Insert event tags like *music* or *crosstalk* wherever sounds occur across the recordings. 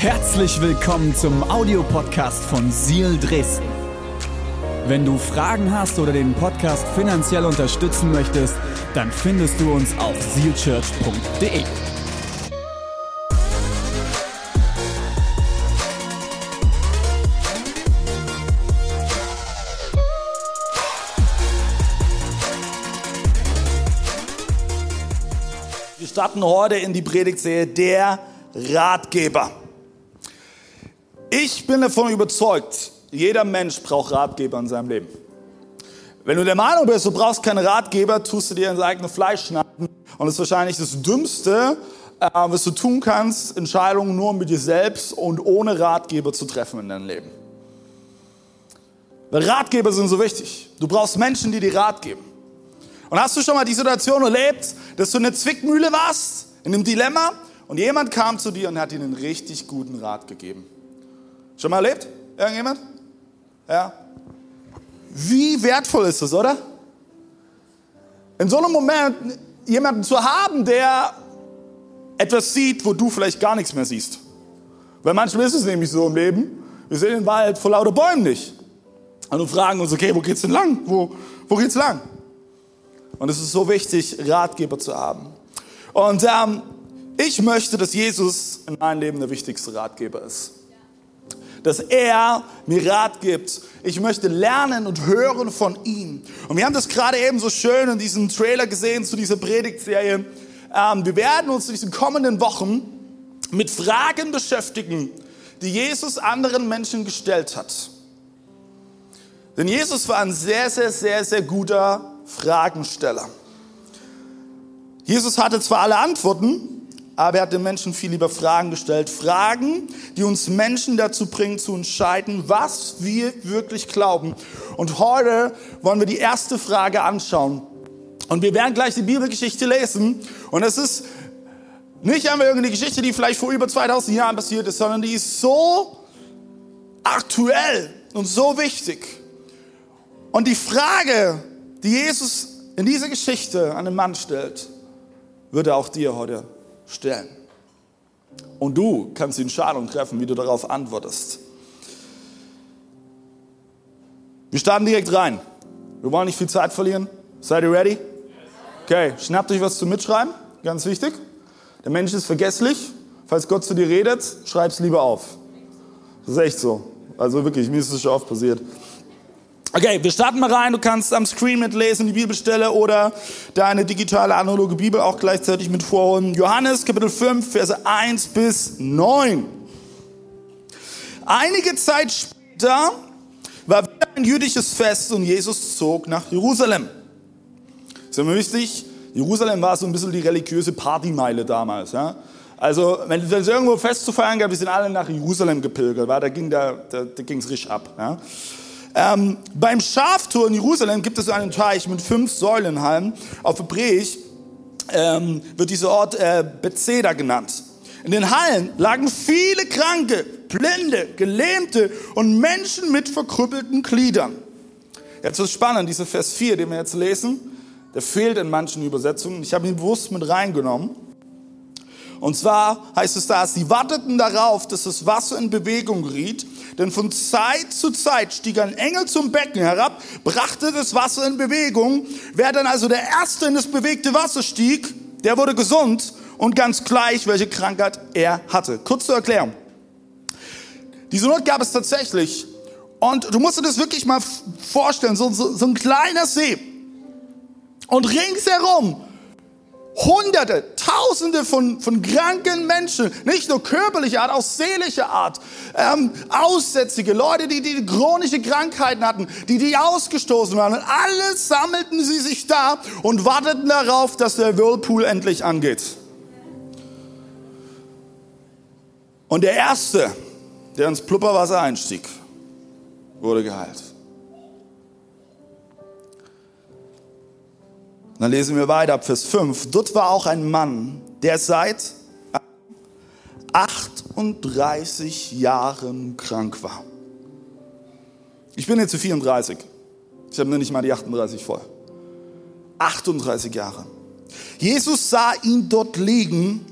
Herzlich willkommen zum Audiopodcast von Seal Dresden. Wenn du Fragen hast oder den Podcast finanziell unterstützen möchtest, dann findest du uns auf sealchurch.de. Wir starten heute in die Predigtserie Der Ratgeber. Ich bin davon überzeugt, jeder Mensch braucht Ratgeber in seinem Leben. Wenn du der Meinung bist, du brauchst keine Ratgeber, tust du dir ins eigene Fleisch schneiden. Und das ist wahrscheinlich das Dümmste, äh, was du tun kannst, Entscheidungen nur mit dir selbst und ohne Ratgeber zu treffen in deinem Leben. Weil Ratgeber sind so wichtig. Du brauchst Menschen, die dir Rat geben. Und hast du schon mal die Situation erlebt, dass du in einer Zwickmühle warst, in einem Dilemma, und jemand kam zu dir und hat dir einen richtig guten Rat gegeben? Schon mal erlebt? Irgendjemand? Ja. Wie wertvoll ist das, oder? In so einem Moment jemanden zu haben, der etwas sieht, wo du vielleicht gar nichts mehr siehst. Weil manchmal ist es nämlich so im Leben, wir sehen den Wald vor lauter Bäumen nicht. Und wir fragen uns, okay, wo geht's denn lang? Wo, wo geht's lang? Und es ist so wichtig, Ratgeber zu haben. Und ähm, ich möchte, dass Jesus in meinem Leben der wichtigste Ratgeber ist. Dass er mir Rat gibt. Ich möchte lernen und hören von ihm. Und wir haben das gerade eben so schön in diesem Trailer gesehen zu dieser Predigtserie. Ähm, wir werden uns in diesen kommenden Wochen mit Fragen beschäftigen, die Jesus anderen Menschen gestellt hat. Denn Jesus war ein sehr, sehr, sehr, sehr guter Fragensteller. Jesus hatte zwar alle Antworten, aber er hat den Menschen viel lieber Fragen gestellt. Fragen, die uns Menschen dazu bringen, zu entscheiden, was wir wirklich glauben. Und heute wollen wir die erste Frage anschauen. Und wir werden gleich die Bibelgeschichte lesen. Und es ist nicht einmal irgendeine Geschichte, die vielleicht vor über 2000 Jahren passiert ist, sondern die ist so aktuell und so wichtig. Und die Frage, die Jesus in dieser Geschichte an den Mann stellt, würde auch dir heute stellen. Und du kannst die Entscheidung treffen, wie du darauf antwortest. Wir starten direkt rein. Wir wollen nicht viel Zeit verlieren. Seid ihr ready? Okay, schnappt euch was zum Mitschreiben, ganz wichtig. Der Mensch ist vergesslich. Falls Gott zu dir redet, schreib es lieber auf. Das ist echt so. Also wirklich, mir ist es schon oft passiert. Okay, wir starten mal rein. Du kannst am Screen mitlesen, die Bibelstelle oder deine digitale analoge Bibel auch gleichzeitig mit vorholen. Johannes Kapitel 5, Verse 1 bis 9. Einige Zeit später war wieder ein jüdisches Fest und Jesus zog nach Jerusalem. Ist immer wichtig, Jerusalem war so ein bisschen die religiöse Partymeile damals. Ja? Also, wenn es irgendwo Fest zu feiern gab, wir sind alle nach Jerusalem gepilgert, weil da ging da, da, da richtig ab. Ja? Ähm, beim Schaftor in Jerusalem gibt es einen Teich mit fünf Säulenhallen. Auf Hebräisch ähm, wird dieser Ort äh, Bethesda genannt. In den Hallen lagen viele Kranke, Blinde, Gelähmte und Menschen mit verkrüppelten Gliedern. Jetzt ist spannend, dieser Vers 4, den wir jetzt lesen, der fehlt in manchen Übersetzungen. Ich habe ihn bewusst mit reingenommen. Und zwar heißt es da, sie warteten darauf, dass das Wasser in Bewegung geriet denn von Zeit zu Zeit stieg ein Engel zum Becken herab, brachte das Wasser in Bewegung. Wer dann also der Erste in das bewegte Wasser stieg, der wurde gesund und ganz gleich, welche Krankheit er hatte. Kurz zur Erklärung. Diese Not gab es tatsächlich. Und du musst dir das wirklich mal vorstellen, so, so, so ein kleiner See. Und ringsherum Hunderte, Tausende von, von kranken Menschen, nicht nur körperlicher Art, auch seelischer Art, ähm, Aussätzige, Leute, die, die chronische Krankheiten hatten, die, die ausgestoßen waren. Und alle sammelten sie sich da und warteten darauf, dass der Whirlpool endlich angeht. Und der Erste, der ins Plupperwasser einstieg, wurde geheilt. Dann lesen wir weiter Vers 5. Dort war auch ein Mann, der seit 38 Jahren krank war. Ich bin jetzt zu 34. Ich habe nur nicht mal die 38 voll. 38 Jahre. Jesus sah ihn dort liegen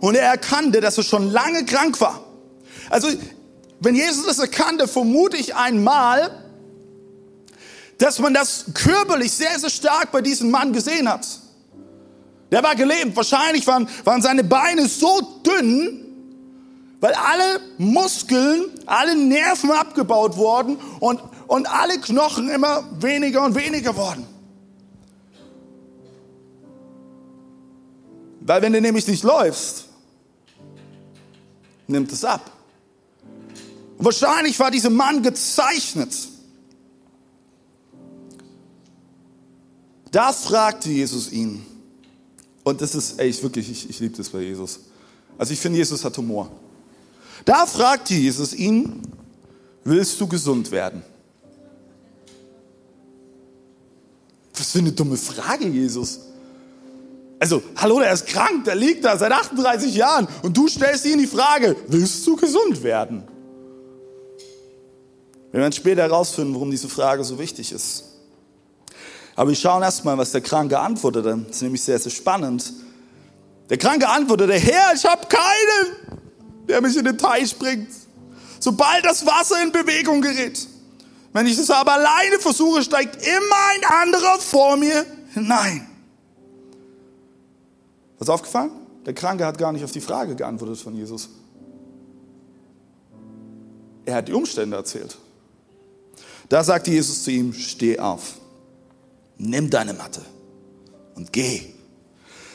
und er erkannte, dass er schon lange krank war. Also, wenn Jesus das erkannte, vermute ich einmal, dass man das körperlich sehr, sehr stark bei diesem Mann gesehen hat. Der war gelähmt. Wahrscheinlich waren, waren seine Beine so dünn, weil alle Muskeln, alle Nerven abgebaut wurden und, und alle Knochen immer weniger und weniger wurden. Weil wenn du nämlich nicht läufst, nimmt es ab. Und wahrscheinlich war dieser Mann gezeichnet. Da fragte Jesus ihn, und das ist, ey, ich wirklich, ich, ich liebe das bei Jesus. Also ich finde, Jesus hat Humor. Da fragte Jesus ihn, willst du gesund werden? Was für eine dumme Frage, Jesus. Also, hallo, der ist krank, der liegt da seit 38 Jahren und du stellst ihm die Frage, willst du gesund werden? Wir werden später herausfinden, warum diese Frage so wichtig ist. Aber wir schauen erstmal, was der Kranke antwortete. Das ist nämlich sehr, sehr spannend. Der Kranke antwortete, Herr, ich habe keinen, der mich in den Teich bringt. Sobald das Wasser in Bewegung gerät. Wenn ich es aber alleine versuche, steigt immer ein anderer vor mir hinein. Was aufgefallen? Der Kranke hat gar nicht auf die Frage geantwortet von Jesus. Er hat die Umstände erzählt. Da sagte Jesus zu ihm, steh auf nimm deine Matte und geh.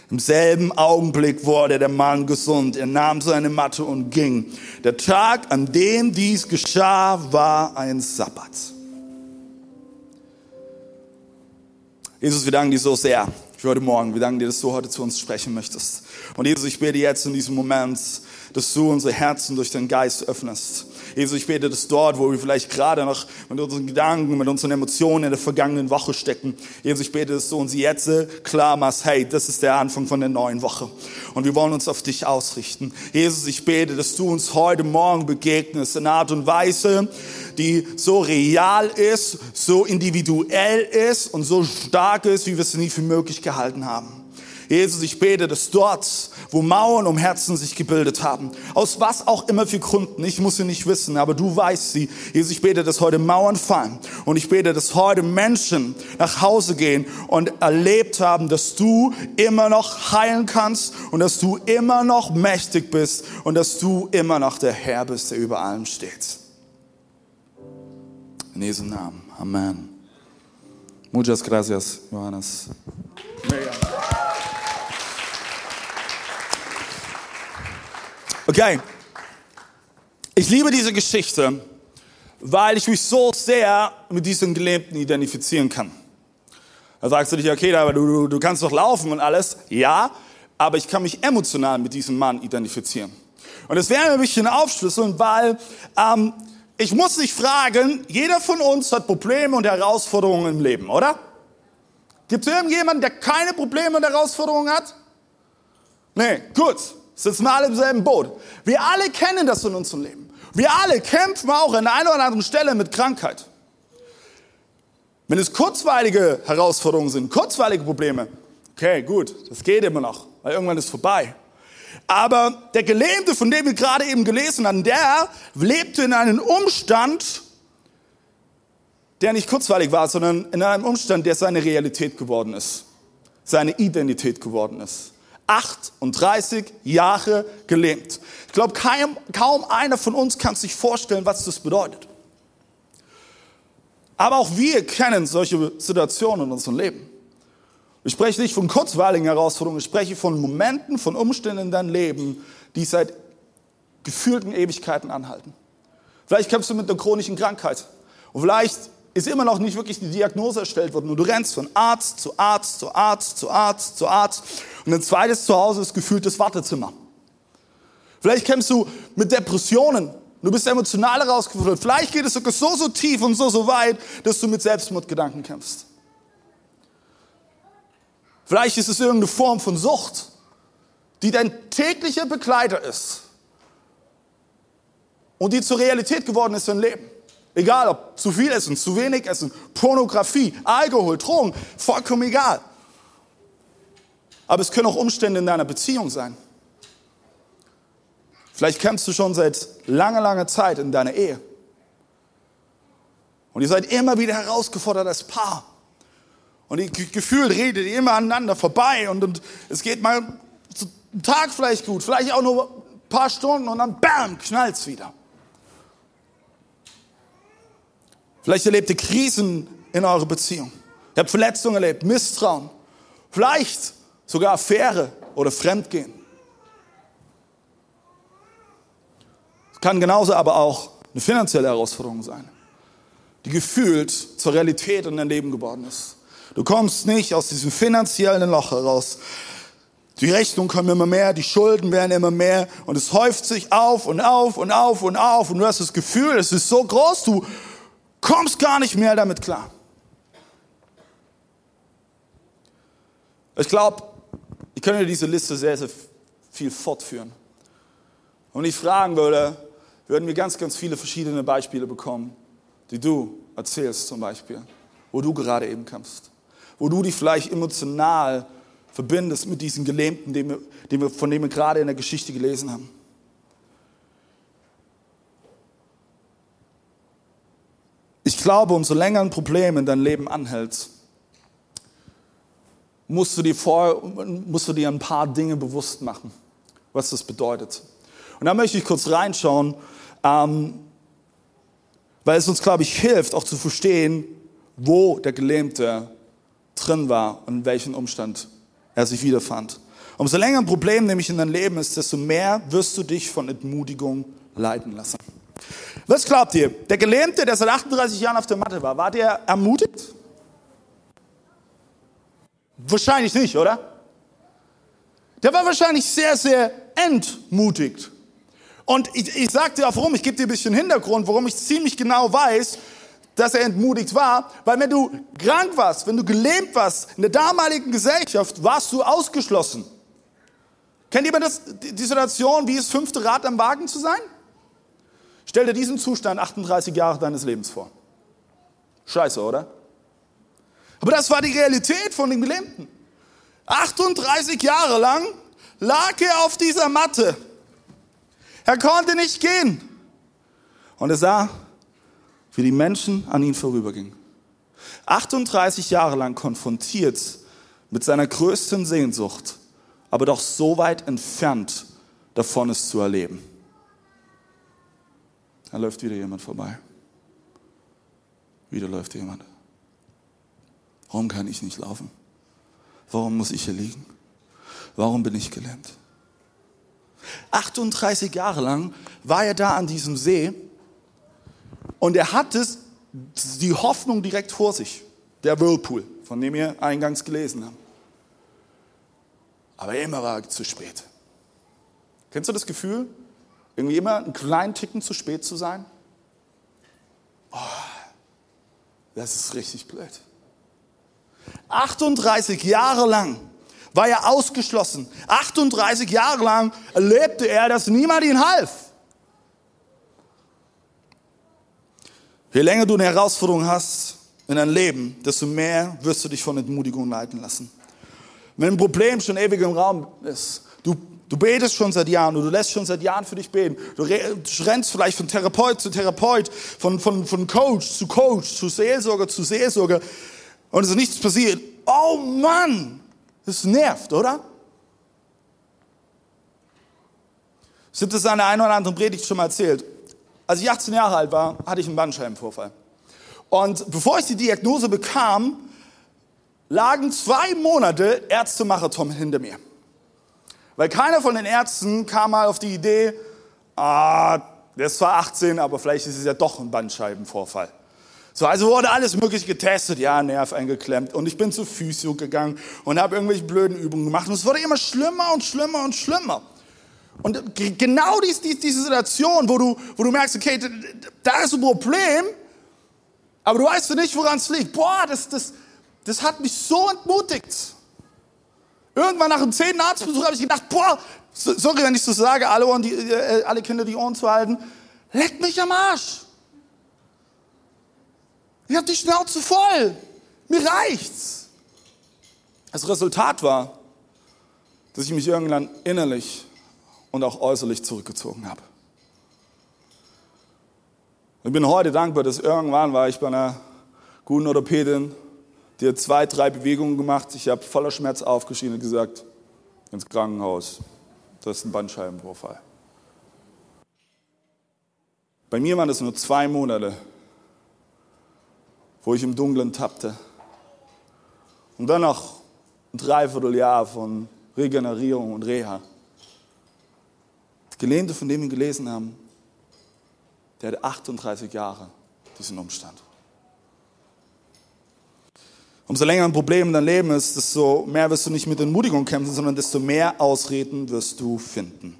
Im selben Augenblick wurde der Mann gesund. Er nahm seine Matte und ging. Der Tag, an dem dies geschah, war ein Sabbat. Jesus, wir danken dir so sehr für heute Morgen. Wir danken dir, dass du heute zu uns sprechen möchtest. Und Jesus, ich bete jetzt in diesem Moment, dass du unsere Herzen durch deinen Geist öffnest. Jesus, ich bete, dass dort, wo wir vielleicht gerade noch mit unseren Gedanken, mit unseren Emotionen in der vergangenen Woche stecken, Jesus, ich bete, dass du uns jetzt klar machst, hey, das ist der Anfang von der neuen Woche. Und wir wollen uns auf dich ausrichten. Jesus, ich bete, dass du uns heute Morgen begegnest in einer Art und Weise, die so real ist, so individuell ist und so stark ist, wie wir es nie für möglich gehalten haben. Jesus, ich bete, dass dort, wo Mauern um Herzen sich gebildet haben, aus was auch immer für Gründen, ich muss sie nicht wissen, aber du weißt sie. Jesus, ich bete, dass heute Mauern fallen und ich bete, dass heute Menschen nach Hause gehen und erlebt haben, dass du immer noch heilen kannst und dass du immer noch mächtig bist und dass du immer noch der Herr bist, der über allem steht. In Jesu Namen. Amen. Muchas gracias, Johannes. Okay. Ich liebe diese Geschichte, weil ich mich so sehr mit diesen Gelähmten identifizieren kann. Da sagst du dich, okay, aber du, du kannst doch laufen und alles. Ja, aber ich kann mich emotional mit diesem Mann identifizieren. Und das werden wir ein bisschen aufschlüsseln, weil ähm, ich muss dich fragen, jeder von uns hat Probleme und Herausforderungen im Leben, oder? Gibt es irgendjemanden, der keine Probleme und Herausforderungen hat? Nee, gut. Sitzen wir alle im selben Boot. Wir alle kennen das in unserem Leben. Wir alle kämpfen auch an einer oder anderen Stelle mit Krankheit. Wenn es kurzweilige Herausforderungen sind, kurzweilige Probleme, okay, gut, das geht immer noch, weil irgendwann ist vorbei. Aber der Gelähmte, von dem wir gerade eben gelesen haben, der lebte in einem Umstand, der nicht kurzweilig war, sondern in einem Umstand, der seine Realität geworden ist, seine Identität geworden ist. 38 Jahre gelähmt. Ich glaube, kaum, kaum einer von uns kann sich vorstellen, was das bedeutet. Aber auch wir kennen solche Situationen in unserem Leben. Ich spreche nicht von kurzweiligen Herausforderungen, ich spreche von Momenten, von Umständen in deinem Leben, die seit gefühlten Ewigkeiten anhalten. Vielleicht kämpfst du mit einer chronischen Krankheit. Und vielleicht ist immer noch nicht wirklich die Diagnose erstellt worden. Und du rennst von Arzt zu Arzt zu Arzt zu Arzt zu Arzt. Und ein zweites Zuhause ist gefühltes Wartezimmer. Vielleicht kämpfst du mit Depressionen. Du bist emotional herausgefordert. Vielleicht geht es sogar so, so tief und so, so weit, dass du mit Selbstmordgedanken kämpfst. Vielleicht ist es irgendeine Form von Sucht, die dein täglicher Begleiter ist und die zur Realität geworden ist in Leben. Egal ob zu viel essen, zu wenig essen, Pornografie, Alkohol, Drogen, vollkommen egal. Aber es können auch Umstände in deiner Beziehung sein. Vielleicht kämpfst du schon seit langer, langer Zeit in deiner Ehe. Und ihr seid immer wieder herausgefordert als Paar. Und ihr gefühlt redet immer aneinander vorbei und, und es geht mal einen Tag vielleicht gut, vielleicht auch nur ein paar Stunden und dann bam, knallt's wieder. Vielleicht erlebt ihr Krisen in eurer Beziehung. Ihr habt Verletzungen erlebt, Misstrauen, vielleicht sogar Affäre oder Fremdgehen. Es kann genauso aber auch eine finanzielle Herausforderung sein, die gefühlt zur Realität in dein Leben geworden ist. Du kommst nicht aus diesem finanziellen Loch heraus. Die Rechnungen kommen immer mehr, die Schulden werden immer mehr und es häuft sich auf und auf und auf und auf und du hast das Gefühl, es ist so groß, du kommst gar nicht mehr damit klar. Ich glaube, ich könnte diese Liste sehr, sehr viel fortführen. Und ich fragen würde, würden wir ganz, ganz viele verschiedene Beispiele bekommen, die du erzählst zum Beispiel, wo du gerade eben kämpfst wo du dich vielleicht emotional verbindest mit diesen Gelähmten, von denen wir gerade in der Geschichte gelesen haben. Glaube, umso länger ein Problem in deinem Leben anhält, musst du dir, vor, musst du dir ein paar Dinge bewusst machen, was das bedeutet. Und da möchte ich kurz reinschauen, ähm, weil es uns, glaube ich, hilft, auch zu verstehen, wo der Gelähmte drin war und in welchem Umstand er sich wiederfand. Umso länger ein Problem nämlich in deinem Leben ist, desto mehr wirst du dich von Entmutigung leiten lassen. Was glaubt ihr? Der Gelähmte, der seit 38 Jahren auf der Matte war, war der ermutigt? Wahrscheinlich nicht, oder? Der war wahrscheinlich sehr, sehr entmutigt. Und ich, ich sage dir auch warum, ich gebe dir ein bisschen Hintergrund, warum ich ziemlich genau weiß, dass er entmutigt war, weil wenn du krank warst, wenn du gelähmt warst, in der damaligen Gesellschaft, warst du ausgeschlossen. Kennt jemand das, die Situation, wie es fünfte Rad am Wagen zu sein? Stell dir diesen Zustand 38 Jahre deines Lebens vor. Scheiße, oder? Aber das war die Realität von dem Gelähmten. 38 Jahre lang lag er auf dieser Matte. Er konnte nicht gehen. Und er sah wie die Menschen an ihn vorübergingen. 38 Jahre lang konfrontiert mit seiner größten Sehnsucht, aber doch so weit entfernt davon es zu erleben. Da läuft wieder jemand vorbei. Wieder läuft jemand. Warum kann ich nicht laufen? Warum muss ich hier liegen? Warum bin ich gelähmt? 38 Jahre lang war er da an diesem See und er hatte die Hoffnung direkt vor sich, der Whirlpool, von dem wir eingangs gelesen haben. Aber immer war er zu spät. Kennst du das Gefühl, irgendwie immer einen kleinen Ticken zu spät zu sein? Oh, das ist richtig blöd. 38 Jahre lang war er ausgeschlossen. 38 Jahre lang erlebte er, dass niemand ihm half. Je länger du eine Herausforderung hast in deinem Leben, desto mehr wirst du dich von Entmutigung leiten lassen. Wenn ein Problem schon ewig im Raum ist, du, du betest schon seit Jahren und du lässt schon seit Jahren für dich beten, du rennst vielleicht von Therapeut zu Therapeut, von, von, von Coach zu Coach, zu Seelsorger zu Seelsorger und es ist nichts passiert. Oh Mann, das nervt, oder? Ich habe das an der einen oder anderen Predigt schon mal erzählt. Als ich 18 Jahre alt war, hatte ich einen Bandscheibenvorfall. Und bevor ich die Diagnose bekam, lagen zwei Monate Ärztemarathon hinter mir. Weil keiner von den Ärzten kam mal auf die Idee, ah, der ist zwar 18, aber vielleicht ist es ja doch ein Bandscheibenvorfall. So, also wurde alles mögliche getestet, ja, Nerv eingeklemmt und ich bin zu Physio gegangen und habe irgendwelche blöden Übungen gemacht und es wurde immer schlimmer und schlimmer und schlimmer. Und genau dies, dies, diese Situation, wo du, wo du merkst, okay, da ist ein Problem, aber du weißt nicht, woran es liegt. Boah, das, das, das hat mich so entmutigt. Irgendwann nach dem zehnten Arztbesuch habe ich gedacht, boah, sorry, wenn ich so sage, alle, Ohren, die, äh, alle Kinder die Ohren zu halten, leck mich am Arsch. Ich habe die Schnauze voll. Mir reicht's. Das Resultat war, dass ich mich irgendwann innerlich und auch äußerlich zurückgezogen habe. Ich bin heute dankbar, dass irgendwann war ich bei einer guten Orthopädin, die hat zwei, drei Bewegungen gemacht. Ich habe voller Schmerz aufgeschrien und gesagt, ins Krankenhaus, das ist ein Bandscheibenvorfall. Bei mir waren es nur zwei Monate, wo ich im Dunkeln tappte. Und dann noch ein Dreivierteljahr von Regenerierung und Reha. Gelehnte, von dem wir gelesen haben, der hat 38 Jahre diesen Umstand. Umso länger ein Problem in deinem Leben ist, desto mehr wirst du nicht mit Entmutigung kämpfen, sondern desto mehr Ausreden wirst du finden.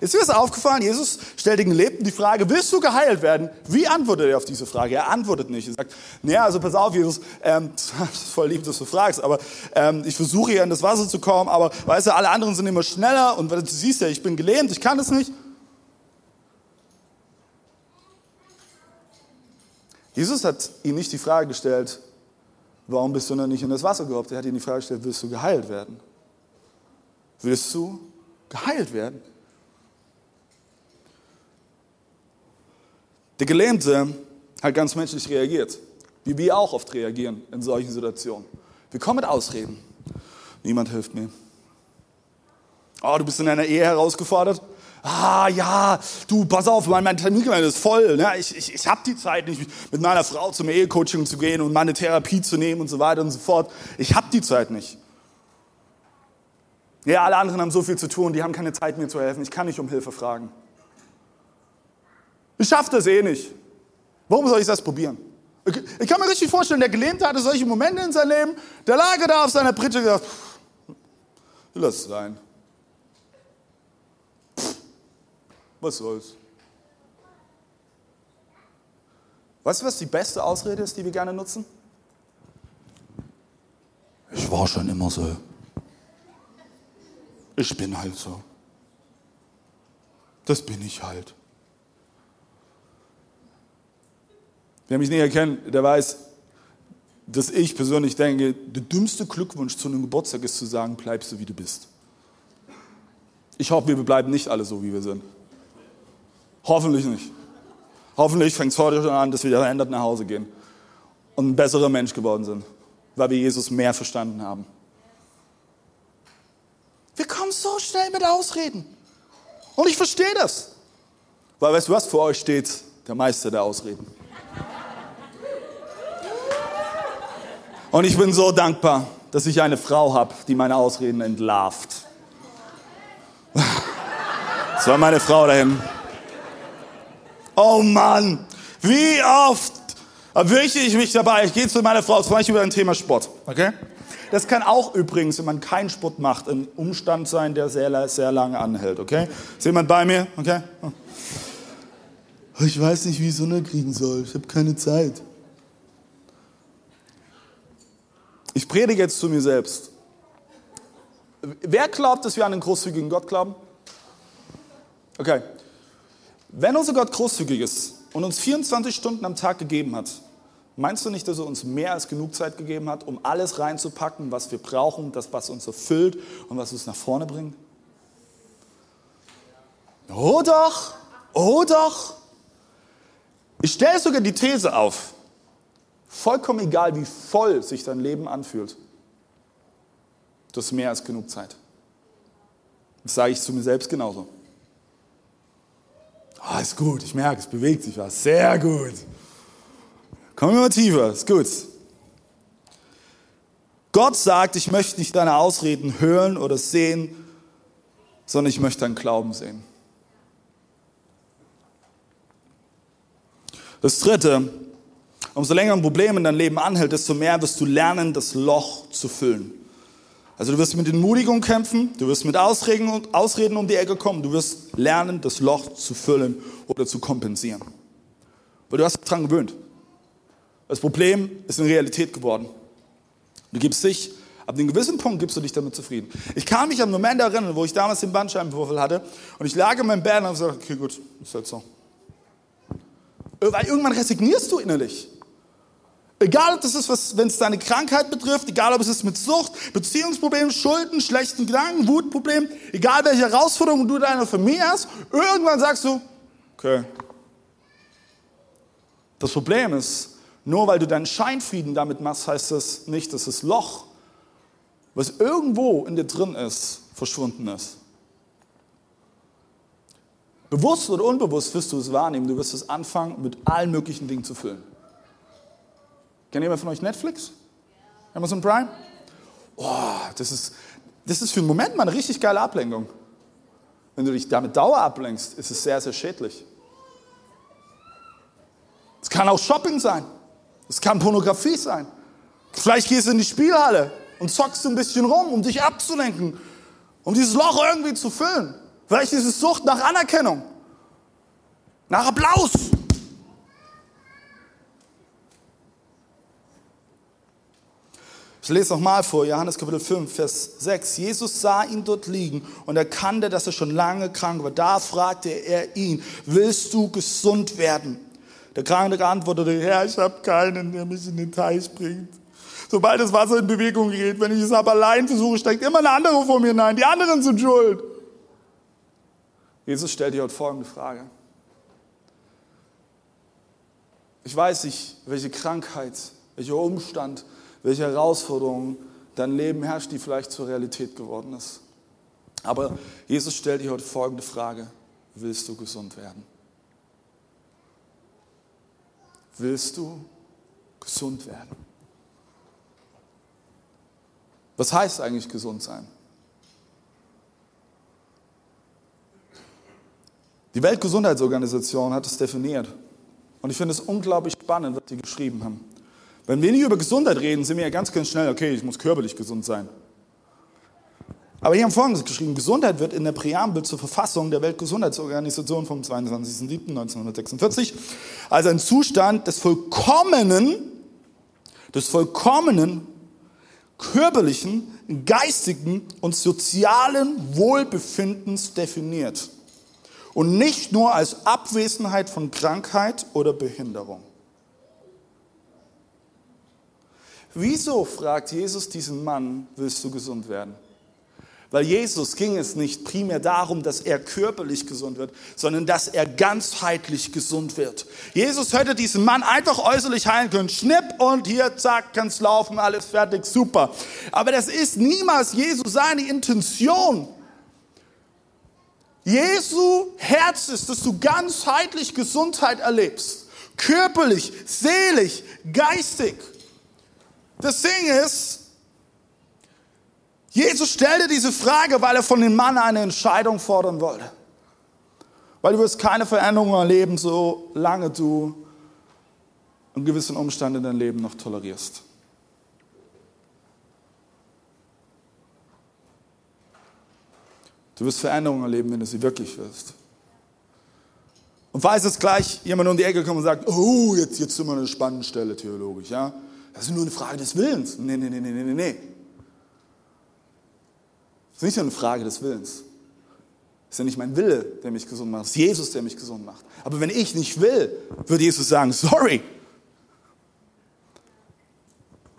Ist dir das aufgefallen? Jesus stellt den Gelebten die Frage, willst du geheilt werden? Wie antwortet er auf diese Frage? Er antwortet nicht. Er sagt, naja, also pass auf, Jesus, ähm, *laughs* voll lieb, dass du fragst, aber ähm, ich versuche hier in das Wasser zu kommen, aber weißt du, alle anderen sind immer schneller und du siehst ja, ich bin gelähmt, ich kann das nicht. Jesus hat ihn nicht die Frage gestellt, warum bist du noch nicht in das Wasser gehoppt? Er hat ihn die Frage gestellt, willst du geheilt werden? Willst du geheilt werden? Der Gelähmte hat ganz menschlich reagiert, wie wir auch oft reagieren in solchen Situationen. Wir kommen mit Ausreden. Niemand hilft mir. Oh, du bist in deiner Ehe herausgefordert? Ah, ja, du, pass auf, mein, mein Terminkalender ist voll. Ne? Ich, ich, ich habe die Zeit nicht, mit meiner Frau zum Ehecoaching zu gehen und meine Therapie zu nehmen und so weiter und so fort. Ich habe die Zeit nicht. Ja, alle anderen haben so viel zu tun, die haben keine Zeit, mir zu helfen. Ich kann nicht um Hilfe fragen. Ich schaffe das eh nicht. Warum soll ich das probieren? Ich kann mir richtig vorstellen, der Gelähmte hatte solche Momente in seinem Leben, der lag da auf seiner Pritsche und gesagt, lass es sein. Was soll's? Weißt du, was die beste Ausrede ist, die wir gerne nutzen? Ich war schon immer so. Ich bin halt so. Das bin ich halt. Wer mich näher kennt, der weiß, dass ich persönlich denke, der dümmste Glückwunsch zu einem Geburtstag ist zu sagen, bleibst du wie du bist. Ich hoffe, wir bleiben nicht alle so, wie wir sind. Hoffentlich nicht. Hoffentlich fängt es heute schon an, dass wir verändert nach Hause gehen und ein besserer Mensch geworden sind, weil wir Jesus mehr verstanden haben. Wir kommen so schnell mit Ausreden. Und ich verstehe das. Weil weißt du was, vor euch steht der Meister der Ausreden. Und ich bin so dankbar, dass ich eine Frau habe, die meine Ausreden entlarvt. *laughs* Das war meine Frau dahin. Oh Mann, wie oft erwische ich mich dabei. Ich gehe zu meiner Frau, zum Beispiel über ein Thema Sport. Okay? Das kann auch übrigens, wenn man keinen Sport macht, ein Umstand sein, der sehr, sehr lange anhält. Okay? Ist jemand bei mir? Okay? Ich weiß nicht, wie ich Sonne kriegen soll. Ich habe keine Zeit. Ich predige jetzt zu mir selbst. Wer glaubt, dass wir an einen großzügigen Gott glauben? Okay. Wenn unser Gott großzügig ist und uns 24 Stunden am Tag gegeben hat, meinst du nicht, dass er uns mehr als genug Zeit gegeben hat, um alles reinzupacken, was wir brauchen, das, was uns erfüllt und was uns nach vorne bringt? Oh doch, oh doch. Ich stelle sogar die These auf, Vollkommen egal, wie voll sich dein Leben anfühlt. Du hast mehr als genug Zeit. Das sage ich zu mir selbst genauso. Ah, ist gut, ich merke, es bewegt sich was. Sehr gut. Kommen wir mal tiefer, ist gut. Gott sagt, ich möchte nicht deine Ausreden hören oder sehen, sondern ich möchte deinen Glauben sehen. Das dritte, umso länger ein Problem in deinem Leben anhält, desto mehr wirst du lernen, das Loch zu füllen. Also du wirst mit Entmutigung kämpfen, du wirst mit Ausreden, Ausreden um die Ecke kommen, du wirst lernen, das Loch zu füllen oder zu kompensieren. Weil du hast dich daran gewöhnt. Das Problem ist eine Realität geworden. Du gibst dich, ab einem gewissen Punkt gibst du dich damit zufrieden. Ich kann mich an einen Moment erinnern, wo ich damals den Bandscheibenvorfall hatte und ich lag in meinem Bett und habe gesagt, okay gut, ist halt so. Weil irgendwann resignierst du innerlich. Egal, ob das ist, wenn es deine Krankheit betrifft, egal, ob es ist mit Sucht, Beziehungsproblemen, Schulden, schlechten Gedanken, Wutproblemen, egal welche Herausforderungen du in deiner Familie hast, irgendwann sagst du, okay. Das Problem ist, nur weil du deinen Scheinfrieden damit machst, heißt das nicht, dass das Loch, was irgendwo in dir drin ist, verschwunden ist. Bewusst oder unbewusst wirst du es wahrnehmen, du wirst es anfangen, mit allen möglichen Dingen zu füllen. Kennt jemand von euch Netflix? Amazon Prime? Oh, das ist, das ist für einen Moment mal eine richtig geile Ablenkung. Wenn du dich damit Dauer ablenkst, ist es sehr, sehr schädlich. Es kann auch Shopping sein. Es kann Pornografie sein. Vielleicht gehst du in die Spielhalle und zockst ein bisschen rum, um dich abzulenken, um dieses Loch irgendwie zu füllen. Vielleicht ist es Sucht nach Anerkennung, nach Applaus. Ich lese nochmal vor, Johannes Kapitel 5, Vers 6. Jesus sah ihn dort liegen und erkannte, dass er schon lange krank war. Da fragte er ihn, willst du gesund werden? Der Kranke antwortete, Herr, ich habe keinen, der mich in den Teich bringt. Sobald das Wasser in Bewegung gerät, wenn ich es aber allein versuche, steckt immer eine andere vor mir hinein. Die anderen sind schuld. Jesus stellt dir heute folgende Frage. Ich weiß nicht, welche Krankheit, welcher Umstand, welche Herausforderung dein Leben herrscht, die vielleicht zur Realität geworden ist. Aber Jesus stellt dir heute folgende Frage. Willst du gesund werden? Willst du gesund werden? Was heißt eigentlich gesund sein? Die Weltgesundheitsorganisation hat es definiert. Und ich finde es unglaublich spannend, was sie geschrieben haben. Wenn wir nicht über Gesundheit reden, sind wir ja ganz, ganz schnell, okay, ich muss körperlich gesund sein. Aber hier haben Folgendes geschrieben, Gesundheit wird in der Präambel zur Verfassung der Weltgesundheitsorganisation vom 22.07.1946 als ein Zustand des vollkommenen, des vollkommenen körperlichen, geistigen und sozialen Wohlbefindens definiert und nicht nur als Abwesenheit von Krankheit oder Behinderung. Wieso, fragt Jesus diesen Mann, willst du gesund werden? Weil Jesus ging es nicht primär darum, dass er körperlich gesund wird, sondern dass er ganzheitlich gesund wird. Jesus hätte diesen Mann einfach äußerlich heilen können. Schnipp und hier, zack, kannst laufen, alles fertig, super. Aber das ist niemals Jesus seine Intention. Jesu Herz ist, dass du ganzheitlich Gesundheit erlebst. Körperlich, seelisch, geistig. Das Ding ist, Jesus stellte diese Frage, weil er von dem Mann eine Entscheidung fordern wollte. Weil du wirst keine Veränderung erleben, solange du einen gewissen Umstand in deinem Leben noch tolerierst. Du wirst Veränderungen erleben, wenn du sie wirklich wirst. Und weiß es gleich jemand um die Ecke kommt und sagt, oh, jetzt, jetzt sind wir an einer spannenden Stelle theologisch, ja? Das ist nur eine Frage des Willens. Nee, nee, nee, nee, nee, nee. Das ist nicht nur eine Frage des Willens. Das ist ja nicht mein Wille, der mich gesund macht. Es ist Jesus, der mich gesund macht. Aber wenn ich nicht will, würde Jesus sagen, sorry.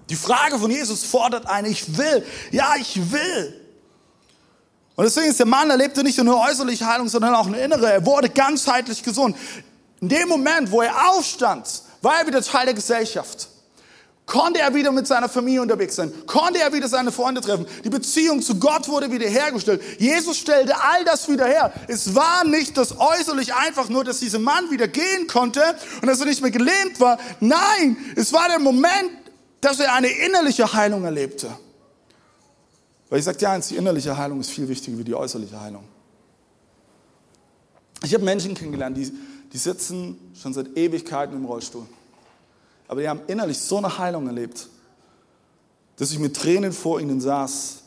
Die Frage von Jesus fordert ein, ich will. Ja, ich will. Und deswegen ist der Mann, er nicht nur äußerliche Heilung, sondern auch eine innere. Er wurde ganzheitlich gesund. In dem Moment, wo er aufstand, war er wieder Teil der Gesellschaft. Konnte er wieder mit seiner Familie unterwegs sein? Konnte er wieder seine Freunde treffen? Die Beziehung zu Gott wurde wieder hergestellt. Jesus stellte all das wieder her. Es war nicht das äußerlich einfach nur, dass dieser Mann wieder gehen konnte und dass er nicht mehr gelähmt war. Nein, es war der Moment, dass er eine innerliche Heilung erlebte. Weil ich sage dir eins, die innerliche Heilung ist viel wichtiger wie die äußerliche Heilung. Ich habe Menschen kennengelernt, die, die sitzen schon seit Ewigkeiten im Rollstuhl. Aber die haben innerlich so eine Heilung erlebt, dass ich mit Tränen vor ihnen saß,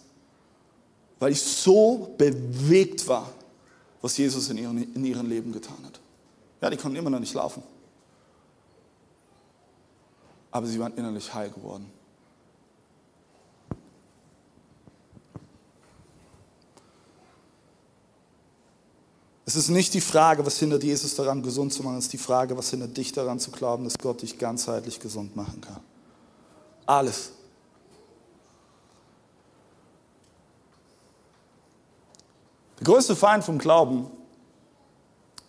weil ich so bewegt war, was Jesus in ihrem, in ihrem Leben getan hat. Ja, die konnten immer noch nicht laufen. Aber sie waren innerlich heil geworden. Es ist nicht die Frage, was hindert Jesus daran, gesund zu machen, es ist die Frage, was hindert dich daran zu glauben, dass Gott dich ganzheitlich gesund machen kann. Alles. Der größte Feind vom Glauben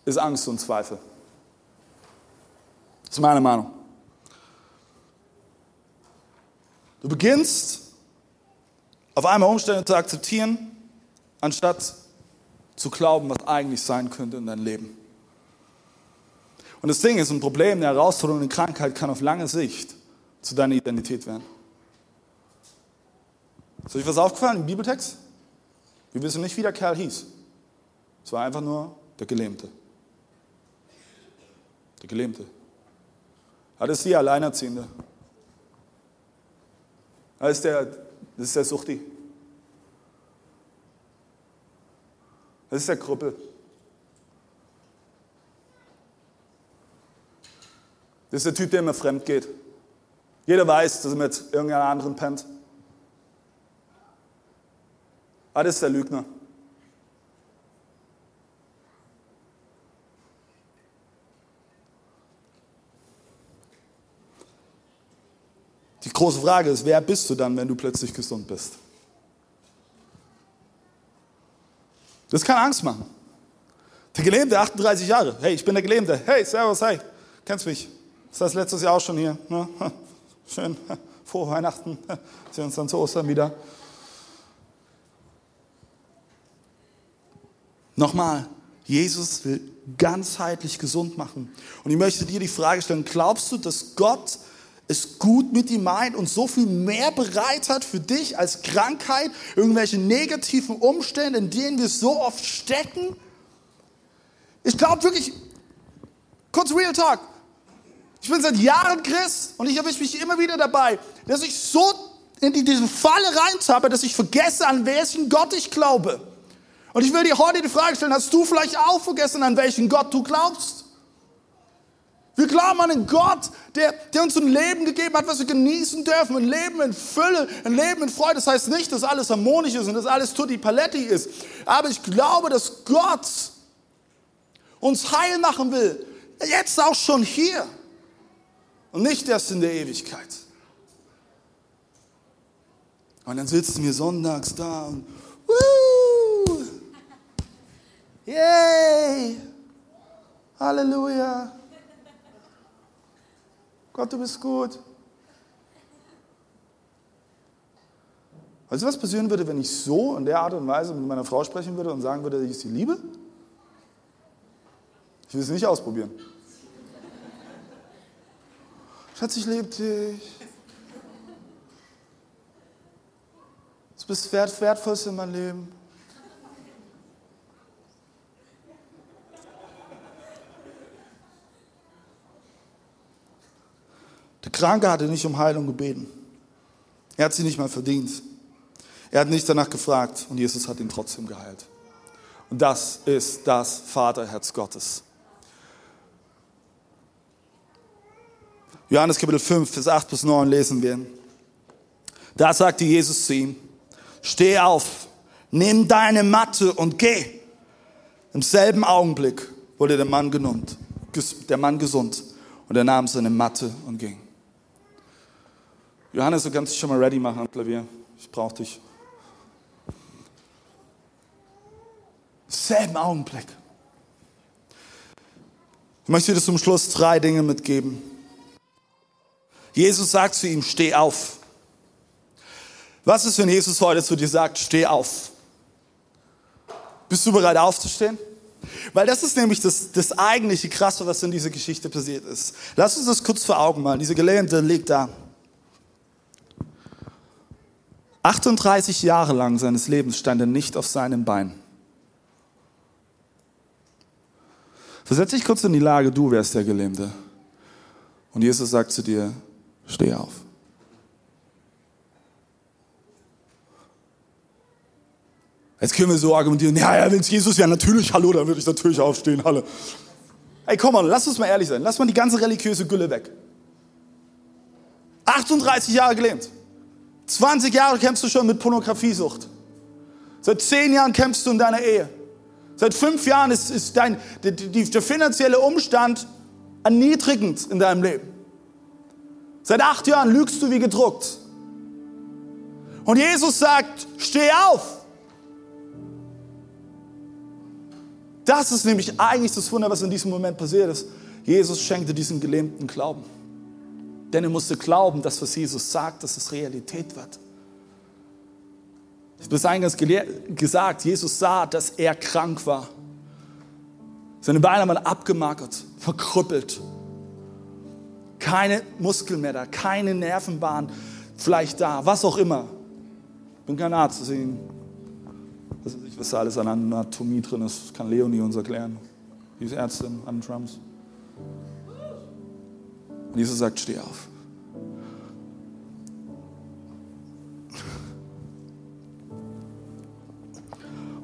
ist Angst und Zweifel. Das ist meine Meinung. Du beginnst auf einmal Umstände zu akzeptieren, anstatt zu glauben, was eigentlich sein könnte in deinem Leben. Und das Ding ist, ein Problem, eine Herausforderung, eine Krankheit kann auf lange Sicht zu deiner Identität werden. Ist euch was aufgefallen im Bibeltext? Wir wissen nicht, wie der Kerl hieß. Es war einfach nur der Gelähmte. Der Gelähmte. Ist die Alleinerziehende. Das ist der, das ist der Suchti. Das ist der Krüppel. Das ist der Typ, der immer fremd geht. Jeder weiß, dass er mit irgendeiner anderen pennt. Ah, das ist der Lügner. Die große Frage ist, wer bist du dann, wenn du plötzlich gesund bist? Das kann Angst machen. Der Gelähmte, 38 Jahre. Hey, ich bin der Gelähmte. Hey, servus, hey. Kennst mich? Das letztes Jahr auch schon hier? Ne? *laughs* Schön. *laughs* Frohe Weihnachten. *laughs* Sehen uns dann zu Ostern wieder. Nochmal, Jesus will ganzheitlich gesund machen. Und ich möchte dir die Frage stellen, glaubst du, dass Gott es gut mit ihm meint und so viel mehr bereit hat für dich als Krankheit, irgendwelche negativen Umstände, in denen wir so oft stecken? Ich glaube wirklich, kurz Real Talk, ich bin seit Jahren Christ und ich erwische mich immer wieder dabei, dass ich so in diese Falle reintappe, dass ich vergesse, an welchen Gott ich glaube. Und ich will dir heute die Frage stellen, hast du vielleicht auch vergessen, an welchen Gott du glaubst? Wir glauben an einen Gott, der, der uns ein Leben gegeben hat, was wir genießen dürfen. Ein Leben in Fülle, ein Leben in Freude. Das heißt nicht, dass alles harmonisch ist und dass alles tutti paletti ist. Aber ich glaube, dass Gott uns heil machen will. Jetzt auch schon hier. Und nicht erst in der Ewigkeit. Und dann sitzen wir sonntags da und, Woo! Yay! Halleluja! Gott, du bist gut. Weißt du, was passieren würde, wenn ich so in der Art und Weise mit meiner Frau sprechen würde und sagen würde, ich sie liebe? Ich will es nicht ausprobieren. Schatz, ich liebe dich. Du bist das Wertvollste in meinem Leben. Der Kranke hatte nicht um Heilung gebeten. Er hat sie nicht mal verdient. Er hat nicht danach gefragt und Jesus hat ihn trotzdem geheilt. Und das ist das Vaterherz Gottes. Johannes Kapitel 5, Vers 8 bis 9 lesen wir. Da sagte Jesus zu ihm, steh auf, nimm deine Matte und geh. Im selben Augenblick wurde der Mann, genannt, der Mann gesund und er nahm seine Matte und ging. Johannes, du kannst dich schon mal ready machen am Klavier. Ich brauche dich. Selben Augenblick. Ich möchte dir zum Schluss drei Dinge mitgeben. Jesus sagt zu ihm, steh auf. Was ist, wenn Jesus heute zu dir sagt, steh auf? Bist du bereit aufzustehen? Weil das ist nämlich das, das eigentliche Krasse, was in dieser Geschichte passiert ist. Lass uns das kurz vor Augen malen. Diese Gelähmte liegt da. 38 Jahre lang seines Lebens stand er nicht auf seinem Bein. Versetz dich kurz in die Lage, du wärst der Gelähmte. Und Jesus sagt zu dir, steh auf. Jetzt können wir so argumentieren, ja, ja, wenn es Jesus wäre, natürlich, hallo, dann würde ich natürlich aufstehen, hallo. Ey, komm mal, lass uns mal ehrlich sein. Lass mal die ganze religiöse Gülle weg. 38 Jahre gelähmt. 20 Jahre kämpfst du schon mit Pornografiesucht. Seit 10 Jahren kämpfst du in deiner Ehe. Seit 5 Jahren ist, ist dein, die, die, der finanzielle Umstand erniedrigend in deinem Leben. Seit acht Jahren lügst du wie gedruckt. Und Jesus sagt, steh auf. Das ist nämlich eigentlich das Wunder, was in diesem Moment passiert ist. Jesus schenkte diesen Gelähmten Glauben. Denn er musste glauben, dass was Jesus sagt, dass es Realität wird. Ich habe es eingangs gesagt, Jesus sah, dass er krank war. Seine Beine waren abgemagert, verkrüppelt. Keine Muskeln mehr da, keine Nervenbahn vielleicht da, was auch immer. Ich bin kein Arzt, deswegen weiß nicht, was da alles an Anatomie drin ist. Das kann Leonie uns erklären. Die ist Ärztin an Drums. Und Jesus sagt, steh auf.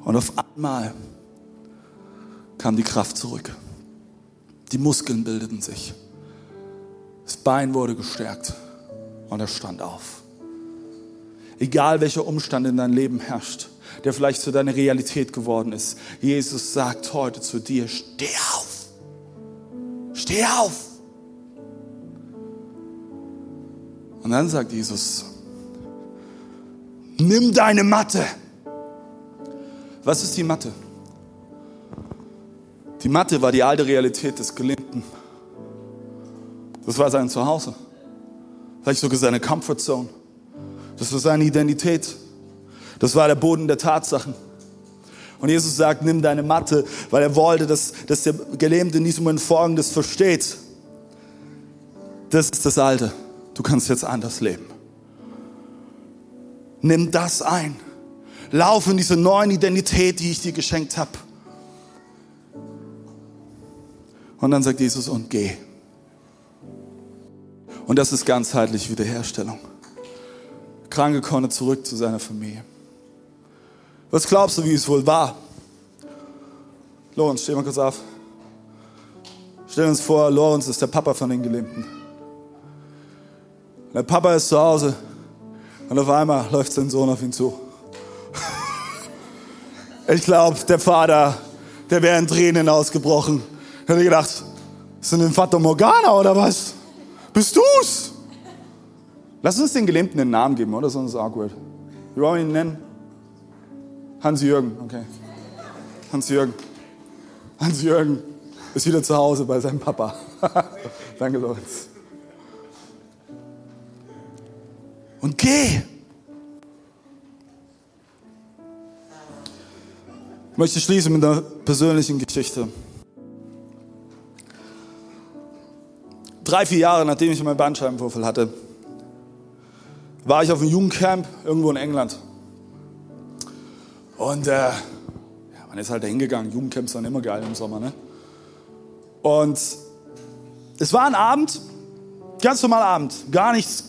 Und auf einmal kam die Kraft zurück. Die Muskeln bildeten sich. Das Bein wurde gestärkt und er stand auf. Egal welcher Umstand in deinem Leben herrscht, der vielleicht zu deiner Realität geworden ist, Jesus sagt heute zu dir, steh auf. Steh auf. Und dann sagt Jesus, nimm deine Matte. Was ist die Matte? Die Matte war die alte Realität des Gelähmten. Das war sein Zuhause. Vielleicht sogar seine Comfortzone. Das war seine Identität. Das war der Boden der Tatsachen. Und Jesus sagt, nimm deine Matte, weil er wollte, dass, dass der Gelähmte in diesem Moment Folgendes versteht. Das ist das Alte. Du kannst jetzt anders leben. Nimm das ein. Lauf in diese neuen Identität, die ich dir geschenkt habe. Und dann sagt Jesus, und geh. Und das ist ganzheitlich Wiederherstellung. Kranke konnte zurück zu seiner Familie. Was glaubst du, wie es wohl war? Lorenz, steh mal kurz auf. Stell uns vor, Lorenz ist der Papa von den Gelähmten. Der Papa ist zu Hause und auf einmal läuft sein Sohn auf ihn zu. Ich glaube, der Vater, der wäre in Tränen ausgebrochen. Hätte gedacht, ist denn ein Vater Morgana oder was? Bist du's? Lass uns den Gelähmten einen Namen geben, oder? Sonst ist es awkward. Wie wollen wir ihn nennen? Hans-Jürgen, okay. Hans-Jürgen. Hans-Jürgen ist wieder zu Hause bei seinem Papa. *laughs* Danke, Lorenz. Und geh. Ich möchte schließen mit einer persönlichen Geschichte. Drei, vier Jahre nachdem ich meinen Bandscheibenvorfall hatte, war ich auf einem Jugendcamp irgendwo in England. Und äh, ja, man ist halt da hingegangen. Jugendcamps waren immer geil im Sommer. Ne? Und es war ein Abend, ganz normaler Abend, gar nichts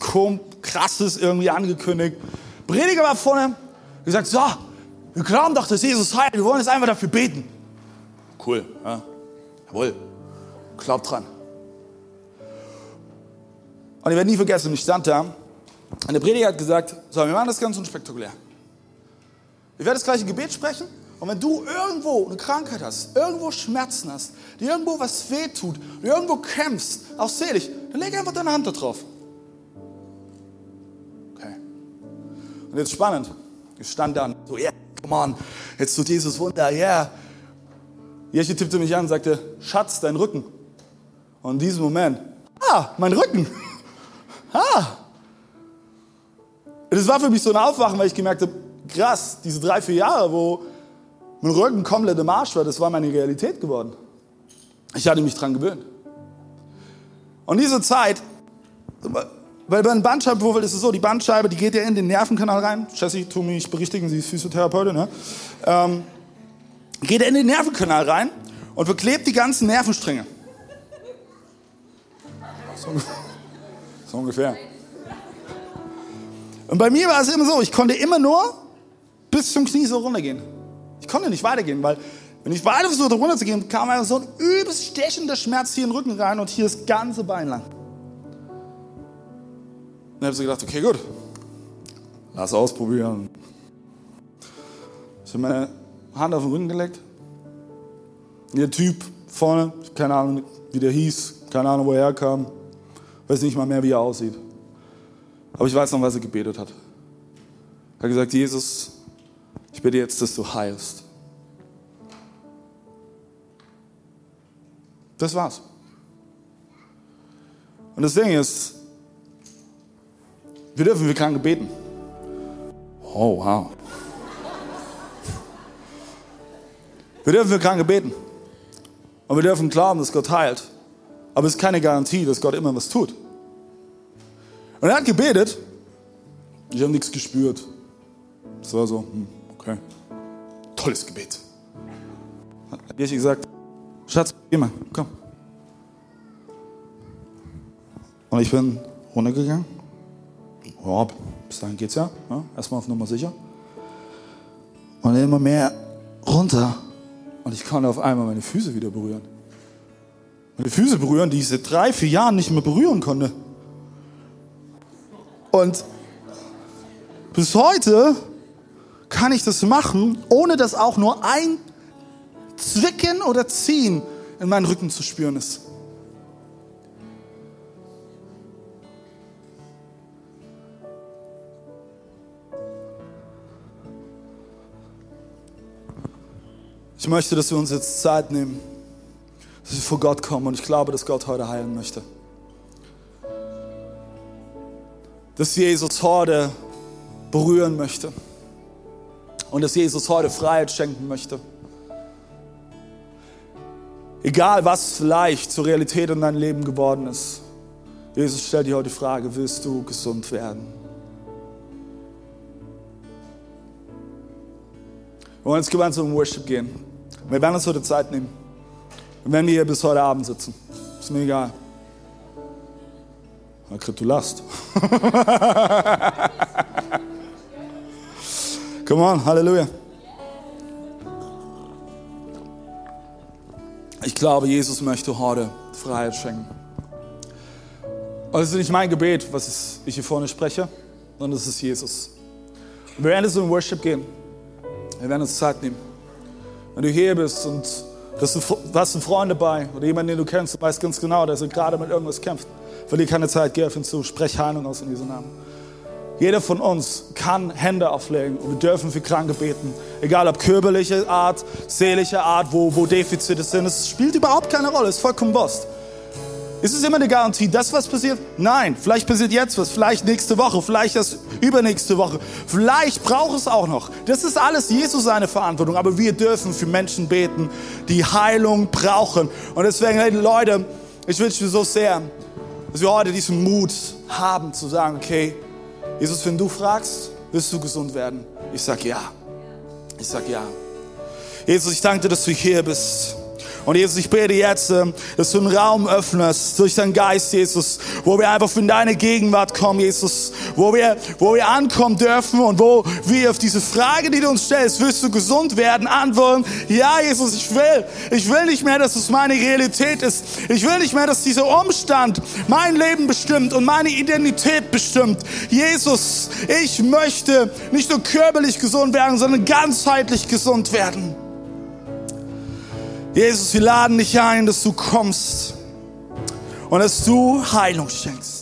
krasses irgendwie angekündigt. Prediger war vorne, gesagt, so, wir glauben doch, dass Jesus heilt, wir wollen jetzt einfach dafür beten. Cool, ja. jawohl, glaubt dran. Und ich werde nie vergessen, ich stand da und der Prediger hat gesagt, so, wir machen das ganz unspektakulär. Ich werde das gleiche Gebet sprechen und wenn du irgendwo eine Krankheit hast, irgendwo Schmerzen hast, dir irgendwo was wehtut, irgendwo kämpfst, auch selig, dann leg einfach deine Hand da drauf. Und jetzt spannend. Ich stand da und so, yeah, come on, jetzt tut Jesus Wunder. Yeah. Jeche tippte mich an und sagte, Schatz, dein Rücken. Und in diesem Moment, ah, mein Rücken. *laughs* ah. Das war für mich so ein Aufwachen, weil ich gemerkt habe, krass, diese drei, vier Jahre, wo mein Rücken komplett im Arsch war, das war meine Realität geworden. Ich hatte mich dran gewöhnt. Und diese Zeit, weil bei einem Bandscheibenvorfall ist es so, die Bandscheibe, die geht ja in den Nervenkanal rein. Jessie, tu mich berichtigen, sie ist Physiotherapeutin. Ne? Ähm, geht ja in den Nervenkanal rein und verklebt die ganzen Nervenstränge. So, *laughs* so ungefähr. Und bei mir war es immer so, ich konnte immer nur bis zum Knie so runtergehen. Ich konnte nicht weitergehen, weil wenn ich weiter versuchte runterzugehen, kam einfach so ein übelst stechender Schmerz hier in den Rücken rein und hier das ganze Bein lang. Dann habe ich gedacht, okay, gut, lass ausprobieren. Ich habe meine Hand auf den Rücken gelegt. Der Typ vorne, keine Ahnung, wie der hieß, keine Ahnung, wo er herkam. weiß nicht mal mehr, wie er aussieht. Aber ich weiß noch, was er gebetet hat. Er hat gesagt, Jesus, ich bitte jetzt, dass du heilst. Das war's. Und das Ding ist, wir dürfen für Kranke beten. Oh, wow. Wir dürfen für Kranke beten. Und wir dürfen glauben, dass Gott heilt. Aber es ist keine Garantie, dass Gott immer was tut. Und er hat gebetet. Ich habe nichts gespürt. Es war so, hm, okay. Tolles Gebet. Hat Jesus gesagt, Schatz, geh mal, komm. Und ich bin runtergegangen. Ja, bis dahin geht's ja. ja erstmal auf Nummer sicher. Und immer mehr runter. Und ich konnte auf einmal meine Füße wieder berühren. Meine Füße berühren, die ich seit drei, vier Jahren nicht mehr berühren konnte. Und bis heute kann ich das machen, ohne dass auch nur ein Zwicken oder Ziehen in meinen Rücken zu spüren ist. Ich möchte, dass wir uns jetzt Zeit nehmen, dass wir vor Gott kommen und ich glaube, dass Gott heute heilen möchte. Dass Jesus heute berühren möchte und dass Jesus heute Freiheit schenken möchte. Egal, was vielleicht zur Realität in deinem Leben geworden ist, Jesus stellt dir heute die Frage, willst du gesund werden? Wir wollen jetzt gemeinsam in Worship gehen. Wir werden uns heute Zeit nehmen. Und wenn wir hier bis heute Abend sitzen, ist mir egal. Akrit, du lachst. *laughs* Come on, Halleluja. Ich glaube, Jesus möchte heute Freiheit schenken. Und es ist nicht mein Gebet, was ich hier vorne spreche, sondern es ist Jesus. Und wir werden jetzt in Worship gehen. Wir werden uns Zeit nehmen. Wenn du hier bist und du hast einen Freund dabei oder jemanden, den du kennst, du weißt ganz genau, dass er gerade mit irgendwas kämpft, verlier keine Zeit, geh auf ihn zu, sprech Heilung aus in diesem Namen. Jeder von uns kann Hände auflegen und wir dürfen für Kranke beten. Egal ob körperliche Art, seelische Art, wo, wo Defizite sind. Es spielt überhaupt keine Rolle, es ist vollkommen Wurst. Ist es immer eine Garantie, dass was passiert? Nein. Vielleicht passiert jetzt was, vielleicht nächste Woche, vielleicht das übernächste Woche. Vielleicht braucht es auch noch. Das ist alles Jesus seine Verantwortung. Aber wir dürfen für Menschen beten, die Heilung brauchen. Und deswegen, hey, Leute, ich wünsche mir so sehr, dass wir heute diesen Mut haben zu sagen, okay, Jesus, wenn du fragst, wirst du gesund werden? Ich sag ja. Ich sag ja. Jesus, ich danke dir, dass du hier bist. Und Jesus, ich bete jetzt, ähm, dass du einen Raum öffnest durch deinen Geist, Jesus, wo wir einfach in deine Gegenwart kommen, Jesus, wo wir, wo wir ankommen dürfen und wo wir auf diese Frage, die du uns stellst, willst du gesund werden, antworten, ja, Jesus, ich will. Ich will nicht mehr, dass es meine Realität ist. Ich will nicht mehr, dass dieser Umstand mein Leben bestimmt und meine Identität bestimmt. Jesus, ich möchte nicht nur körperlich gesund werden, sondern ganzheitlich gesund werden. Jesus, wir laden dich ein, dass du kommst und dass du Heilung schenkst.